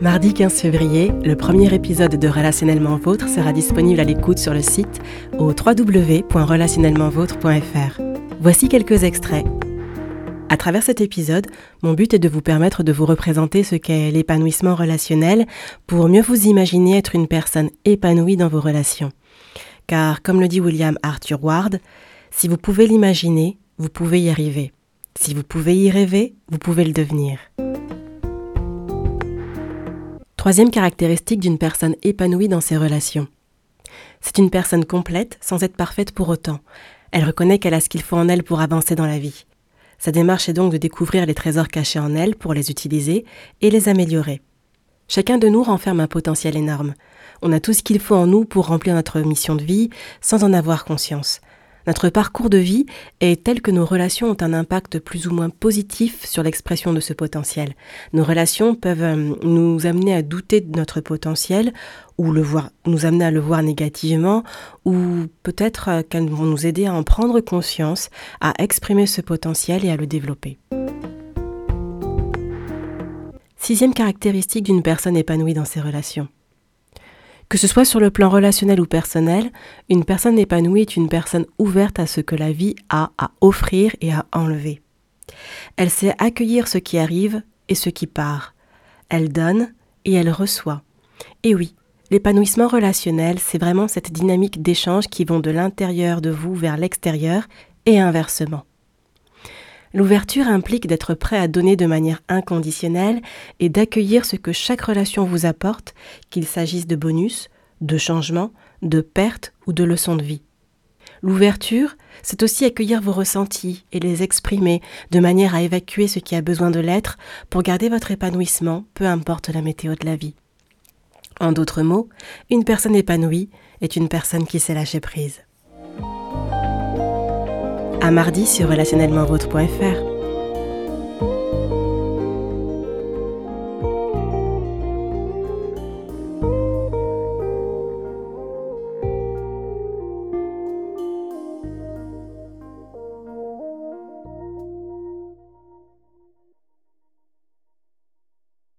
Mardi 15 février, le premier épisode de Relationnellement Vôtre sera disponible à l'écoute sur le site au www.relationnellementvôtre.fr. Voici quelques extraits. À travers cet épisode, mon but est de vous permettre de vous représenter ce qu'est l'épanouissement relationnel pour mieux vous imaginer être une personne épanouie dans vos relations. Car, comme le dit William Arthur Ward, si vous pouvez l'imaginer, vous pouvez y arriver. Si vous pouvez y rêver, vous pouvez le devenir. Troisième caractéristique d'une personne épanouie dans ses relations. C'est une personne complète sans être parfaite pour autant. Elle reconnaît qu'elle a ce qu'il faut en elle pour avancer dans la vie. Sa démarche est donc de découvrir les trésors cachés en elle pour les utiliser et les améliorer. Chacun de nous renferme un potentiel énorme. On a tout ce qu'il faut en nous pour remplir notre mission de vie sans en avoir conscience. Notre parcours de vie est tel que nos relations ont un impact plus ou moins positif sur l'expression de ce potentiel. Nos relations peuvent euh, nous amener à douter de notre potentiel ou le voir, nous amener à le voir négativement ou peut-être euh, qu'elles vont nous aider à en prendre conscience, à exprimer ce potentiel et à le développer. Sixième caractéristique d'une personne épanouie dans ses relations. Que ce soit sur le plan relationnel ou personnel, une personne épanouie est une personne ouverte à ce que la vie a à offrir et à enlever. Elle sait accueillir ce qui arrive et ce qui part. Elle donne et elle reçoit. Et oui, l'épanouissement relationnel, c'est vraiment cette dynamique d'échange qui vont de l'intérieur de vous vers l'extérieur et inversement. L'ouverture implique d'être prêt à donner de manière inconditionnelle et d'accueillir ce que chaque relation vous apporte, qu'il s'agisse de bonus, de changements, de pertes ou de leçons de vie. L'ouverture, c'est aussi accueillir vos ressentis et les exprimer de manière à évacuer ce qui a besoin de l'être pour garder votre épanouissement, peu importe la météo de la vie. En d'autres mots, une personne épanouie est une personne qui sait lâcher prise. Mardi sur relationnellementvôtre.fr.